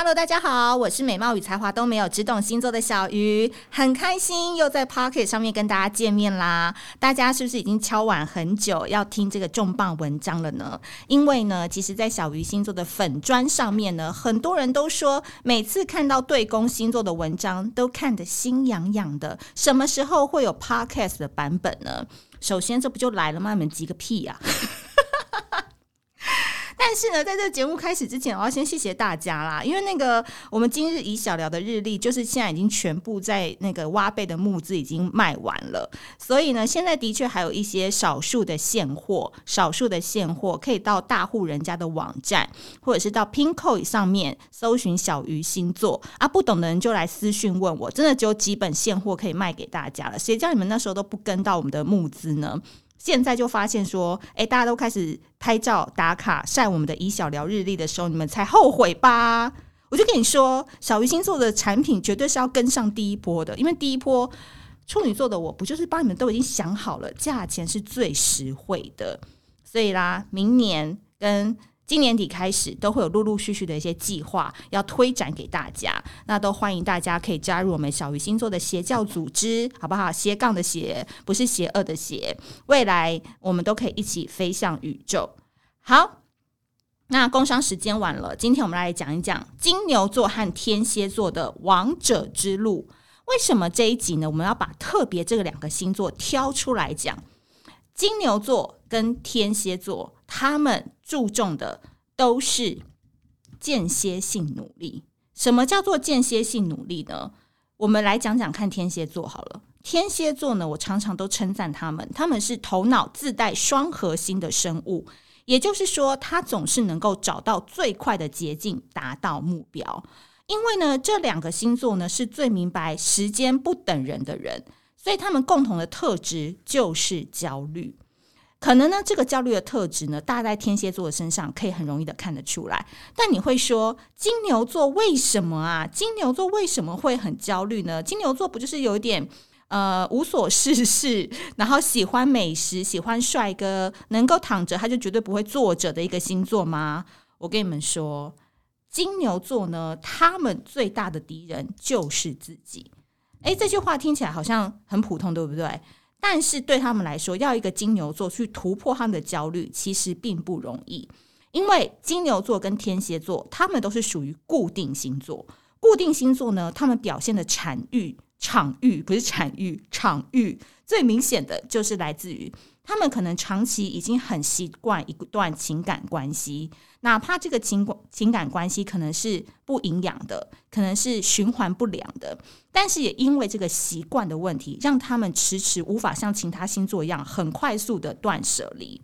Hello，大家好，我是美貌与才华都没有，只懂星座的小鱼，很开心又在 Pocket 上面跟大家见面啦。大家是不是已经敲碗很久要听这个重磅文章了呢？因为呢，其实，在小鱼星座的粉砖上面呢，很多人都说，每次看到对宫星座的文章，都看得心痒痒的。什么时候会有 Pocket 的版本呢？首先，这不就来了吗？你们急个屁呀、啊！但是呢，在这个节目开始之前，我要先谢谢大家啦，因为那个我们今日以小聊的日历，就是现在已经全部在那个挖贝的募资已经卖完了，所以呢，现在的确还有一些少数的现货，少数的现货可以到大户人家的网站，或者是到 Pinkoi 上面搜寻小鱼星座啊，不懂的人就来私讯问我，真的只有几本现货可以卖给大家了，谁叫你们那时候都不跟到我们的募资呢？现在就发现说，哎，大家都开始拍照打卡晒我们的以小聊日历的时候，你们才后悔吧？我就跟你说，小鱼星座的产品绝对是要跟上第一波的，因为第一波处女座的我不就是帮你们都已经想好了，价钱是最实惠的，所以啦，明年跟。今年底开始都会有陆陆续续的一些计划要推展给大家，那都欢迎大家可以加入我们小鱼星座的邪教组织，好不好？斜杠的斜不是邪恶的邪，未来我们都可以一起飞向宇宙。好，那工商时间晚了，今天我们来讲一讲金牛座和天蝎座的王者之路。为什么这一集呢？我们要把特别这个两个星座挑出来讲，金牛座跟天蝎座。他们注重的都是间歇性努力。什么叫做间歇性努力呢？我们来讲讲看天蝎座好了。天蝎座呢，我常常都称赞他们，他们是头脑自带双核心的生物，也就是说，他总是能够找到最快的捷径达到目标。因为呢，这两个星座呢是最明白时间不等人的人，所以他们共同的特质就是焦虑。可能呢，这个焦虑的特质呢，大在天蝎座的身上可以很容易的看得出来。但你会说，金牛座为什么啊？金牛座为什么会很焦虑呢？金牛座不就是有一点呃无所事事，然后喜欢美食，喜欢帅哥，能够躺着他就绝对不会坐着的一个星座吗？我跟你们说，金牛座呢，他们最大的敌人就是自己。诶，这句话听起来好像很普通，对不对？但是对他们来说，要一个金牛座去突破他们的焦虑，其实并不容易。因为金牛座跟天蝎座，他们都是属于固定星座。固定星座呢，他们表现的产欲、场域不是产域，场域最明显的就是来自于。他们可能长期已经很习惯一段情感关系，哪怕这个情情感关系可能是不营养的，可能是循环不良的，但是也因为这个习惯的问题，让他们迟迟无法像其他星座一样很快速的断舍离。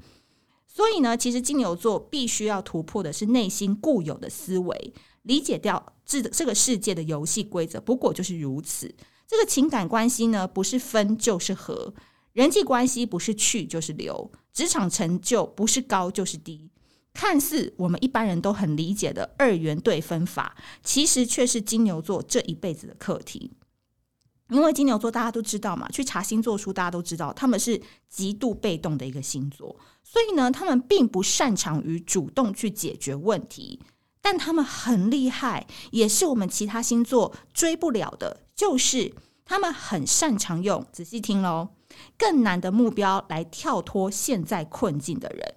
所以呢，其实金牛座必须要突破的是内心固有的思维，理解掉这这个世界的游戏规则，不过就是如此。这个情感关系呢，不是分就是合。人际关系不是去就是留，职场成就不是高就是低。看似我们一般人都很理解的二元对分法，其实却是金牛座这一辈子的课题。因为金牛座大家都知道嘛，去查星座书，大家都知道他们是极度被动的一个星座，所以呢，他们并不擅长于主动去解决问题。但他们很厉害，也是我们其他星座追不了的，就是他们很擅长用，仔细听喽。更难的目标来跳脱现在困境的人，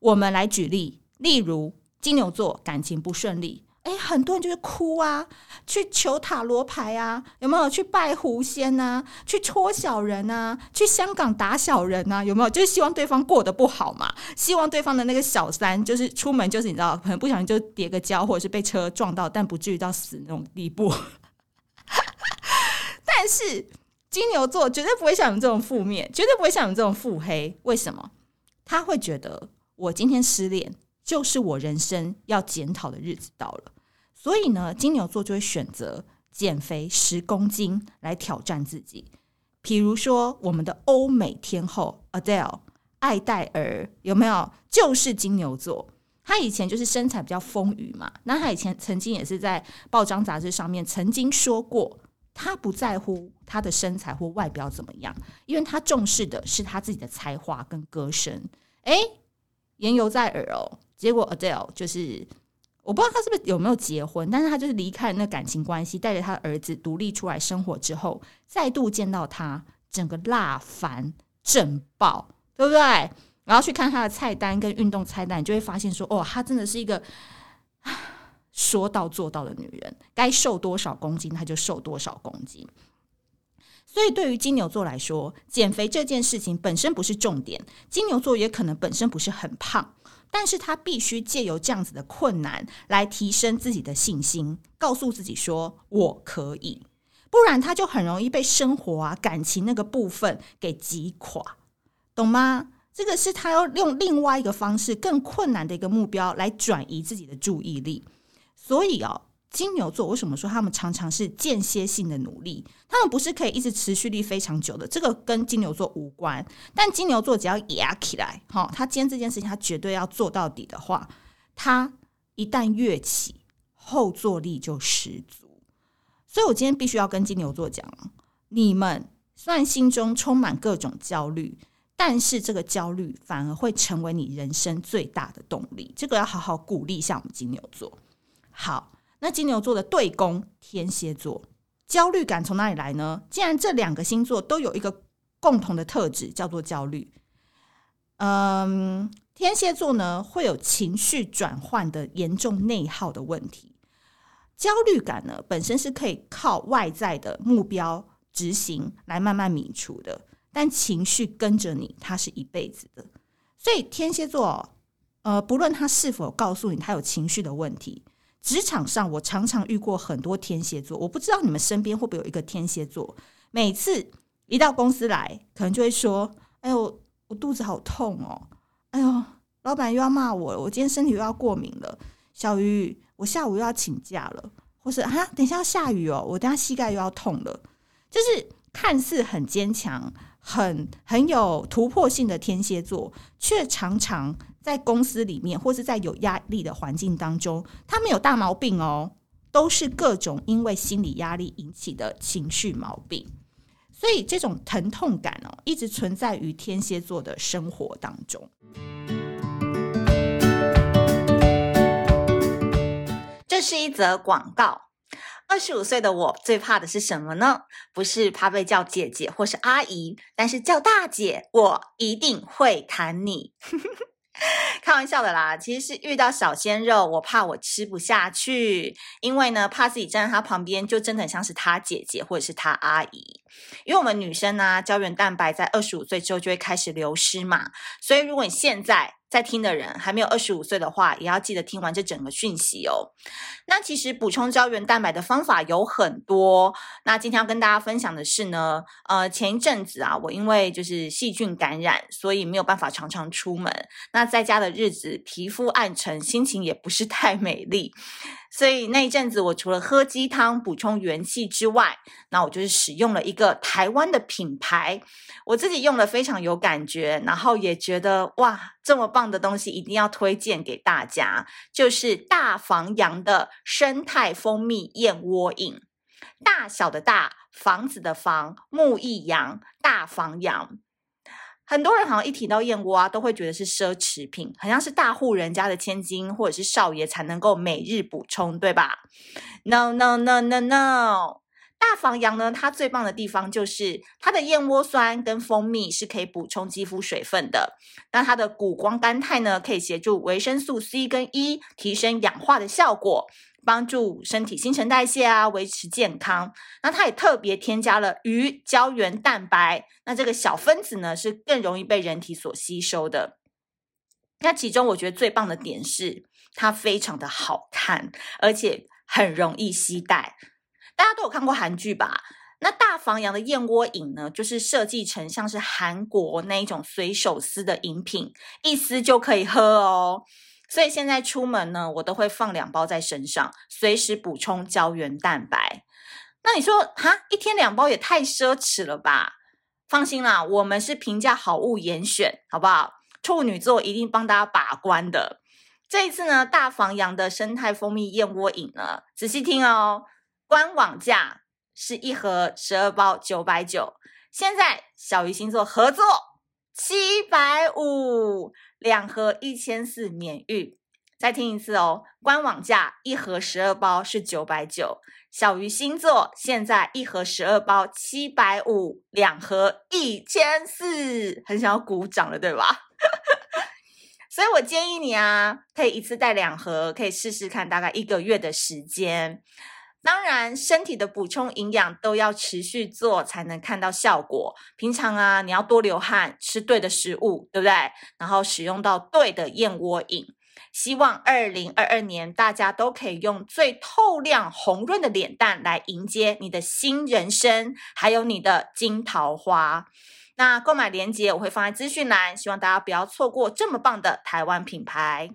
我们来举例，例如金牛座感情不顺利，诶，很多人就是哭啊，去求塔罗牌啊，有没有去拜狐仙啊，去戳小人啊，去香港打小人啊，有没有？就是希望对方过得不好嘛，希望对方的那个小三就是出门就是你知道，可能不小心就跌个跤，或者是被车撞到，但不至于到死那种地步。但是。金牛座绝对不会像你这种负面，绝对不会像你这种腹黑。为什么？他会觉得我今天失恋，就是我人生要检讨的日子到了。所以呢，金牛座就会选择减肥十公斤来挑战自己。比如说，我们的欧美天后 Adele 爱黛尔有没有？就是金牛座。她以前就是身材比较丰腴嘛。那她以前曾经也是在报章杂志上面曾经说过。他不在乎他的身材或外表怎么样，因为他重视的是他自己的才华跟歌声。诶，言犹在耳哦。结果 Adele 就是我不知道他是不是有没有结婚，但是他就是离开了那感情关系，带着他的儿子独立出来生活之后，再度见到他，整个辣翻震爆，对不对？然后去看他的菜单跟运动菜单，你就会发现说，哦，他真的是一个说到做到的女人，该瘦多少公斤她就瘦多少公斤。所以对于金牛座来说，减肥这件事情本身不是重点，金牛座也可能本身不是很胖。但是他必须借由这样子的困难来提升自己的信心，告诉自己说我可以，不然他就很容易被生活啊、感情那个部分给击垮，懂吗？这个是他要用另外一个方式，更困难的一个目标来转移自己的注意力，所以哦。金牛座为什么说他们常常是间歇性的努力？他们不是可以一直持续力非常久的，这个跟金牛座无关。但金牛座只要压起来，哈，他今天这件事情他绝对要做到底的话，他一旦跃起，后坐力就十足。所以我今天必须要跟金牛座讲，你们虽然心中充满各种焦虑，但是这个焦虑反而会成为你人生最大的动力。这个要好好鼓励一下我们金牛座。好。那金牛座的对宫天蝎座，焦虑感从哪里来呢？既然这两个星座都有一个共同的特质，叫做焦虑。嗯，天蝎座呢会有情绪转换的严重内耗的问题。焦虑感呢本身是可以靠外在的目标执行来慢慢免除的，但情绪跟着你，它是一辈子的。所以天蝎座，呃，不论他是否告诉你他有情绪的问题。职场上，我常常遇过很多天蝎座。我不知道你们身边会不会有一个天蝎座，每次一到公司来，可能就会说：“哎呦，我肚子好痛哦！哎呦，老板又要骂我了，我今天身体又要过敏了。小鱼，我下午又要请假了，或是啊，等一下要下雨哦，我等下膝盖又要痛了。”就是看似很坚强、很很有突破性的天蝎座，却常常。在公司里面，或是在有压力的环境当中，他们有大毛病哦，都是各种因为心理压力引起的情绪毛病。所以这种疼痛感哦，一直存在于天蝎座的生活当中。这是一则广告。二十五岁的我最怕的是什么呢？不是怕被叫姐姐或是阿姨，但是叫大姐，我一定会弹你。开玩笑的啦，其实是遇到小鲜肉，我怕我吃不下去，因为呢，怕自己站在他旁边，就真的很像是他姐姐或者是他阿姨。因为我们女生呢、啊，胶原蛋白在二十五岁之后就会开始流失嘛，所以如果你现在在听的人还没有二十五岁的话，也要记得听完这整个讯息哦。那其实补充胶原蛋白的方法有很多。那今天要跟大家分享的是呢，呃，前一阵子啊，我因为就是细菌感染，所以没有办法常常出门。那在家的日子，皮肤暗沉，心情也不是太美丽。所以那一阵子，我除了喝鸡汤补充元气之外，那我就是使用了一个台湾的品牌，我自己用了非常有感觉，然后也觉得哇，这么棒的东西一定要推荐给大家，就是大房阳的生态蜂蜜燕窝饮，大小的大，房子的房，木易阳，大房阳。很多人好像一提到燕窝啊，都会觉得是奢侈品，好像是大户人家的千金或者是少爷才能够每日补充，对吧？No No No No No，大房阳呢，它最棒的地方就是它的燕窝酸跟蜂蜜是可以补充肌肤水分的，那它的谷胱甘肽呢，可以协助维生素 C 跟 E 提升氧化的效果。帮助身体新陈代谢啊，维持健康。那它也特别添加了鱼胶原蛋白，那这个小分子呢是更容易被人体所吸收的。那其中我觉得最棒的点是它非常的好看，而且很容易携带。大家都有看过韩剧吧？那大房阳的燕窝饮呢，就是设计成像是韩国那一种随手撕的饮品，一撕就可以喝哦。所以现在出门呢，我都会放两包在身上，随时补充胶原蛋白。那你说，哈，一天两包也太奢侈了吧？放心啦，我们是平价好物严选，好不好？处女座一定帮大家把关的。这一次呢，大房阳的生态蜂蜜燕窝饮呢，仔细听哦，官网价是一盒十二包九百九，现在小鱼星座合作七百五。两盒一千四免运，再听一次哦，官网价一盒十二包是九百九，小鱼星座现在一盒十二包七百五，两盒一千四，很想要鼓掌了，对吧？所以我建议你啊，可以一次带两盒，可以试试看，大概一个月的时间。当然，身体的补充营养都要持续做，才能看到效果。平常啊，你要多流汗，吃对的食物，对不对？然后使用到对的燕窝饮。希望二零二二年大家都可以用最透亮、红润的脸蛋来迎接你的新人生，还有你的金桃花。那购买链接我会放在资讯栏，希望大家不要错过这么棒的台湾品牌。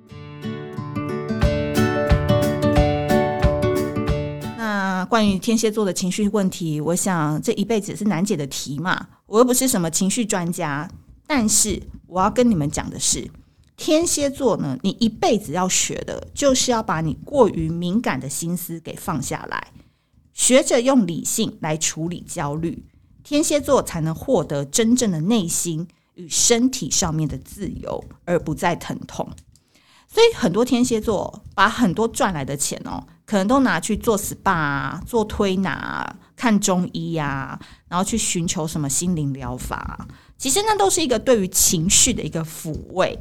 关于天蝎座的情绪问题，我想这一辈子是难解的题嘛。我又不是什么情绪专家，但是我要跟你们讲的是，天蝎座呢，你一辈子要学的就是要把你过于敏感的心思给放下来，学着用理性来处理焦虑。天蝎座才能获得真正的内心与身体上面的自由，而不再疼痛。所以很多天蝎座把很多赚来的钱哦，可能都拿去做 SPA、做推拿、看中医呀，然后去寻求什么心灵疗法。其实那都是一个对于情绪的一个抚慰。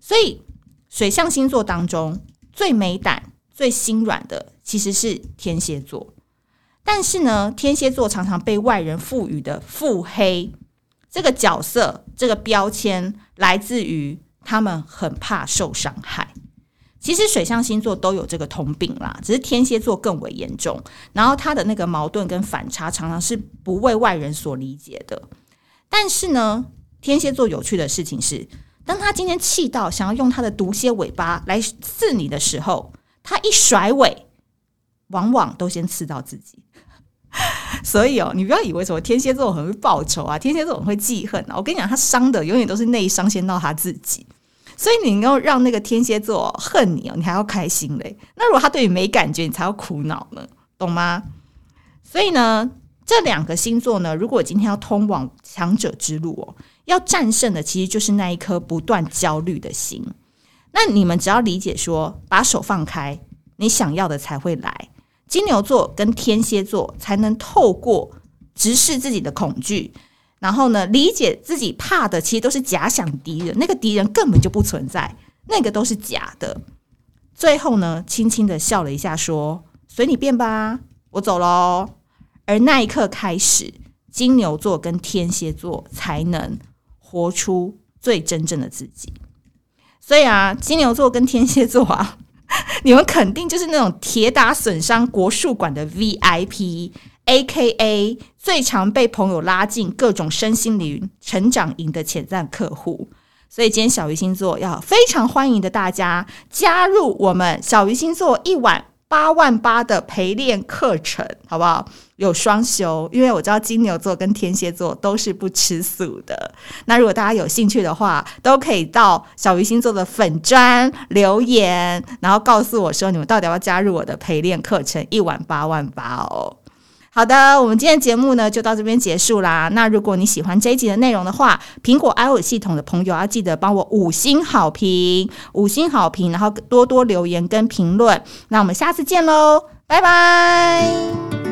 所以水象星座当中最美胆、最心软的，其实是天蝎座。但是呢，天蝎座常常被外人赋予的腹黑这个角色、这个标签，来自于他们很怕受伤害。其实水象星座都有这个通病啦，只是天蝎座更为严重。然后他的那个矛盾跟反差，常常是不为外人所理解的。但是呢，天蝎座有趣的事情是，当他今天气到想要用他的毒蝎尾巴来刺你的时候，他一甩尾，往往都先刺到自己。所以哦，你不要以为什么天蝎座很会报仇啊，天蝎座很会记恨啊。我跟你讲，他伤的永远都是内伤，先到他自己。所以你要让那个天蝎座恨你哦，你还要开心嘞。那如果他对你没感觉，你才要苦恼呢，懂吗？所以呢，这两个星座呢，如果今天要通往强者之路哦，要战胜的其实就是那一颗不断焦虑的心。那你们只要理解说，把手放开，你想要的才会来。金牛座跟天蝎座才能透过直视自己的恐惧，然后呢，理解自己怕的其实都是假想敌人，那个敌人根本就不存在，那个都是假的。最后呢，轻轻的笑了一下，说：“随你便吧，我走喽。”而那一刻开始，金牛座跟天蝎座才能活出最真正的自己。所以啊，金牛座跟天蝎座啊。你们肯定就是那种铁打损伤国术馆的 VIP A K A 最常被朋友拉进各种身心灵成长营的潜在客户。所以今天小鱼星座要非常欢迎的大家加入我们小鱼星座一晚八万八的陪练课程，好不好？有双休，因为我知道金牛座跟天蝎座都是不吃素的。那如果大家有兴趣的话，都可以到小鱼星座的粉专留言，然后告诉我说你们到底要不要加入我的陪练课程，一晚八万八哦。好的，我们今天节目呢就到这边结束啦。那如果你喜欢这一集的内容的话，苹果 iOS 系统的朋友要记得帮我五星好评，五星好评，然后多多留言跟评论。那我们下次见喽，拜拜。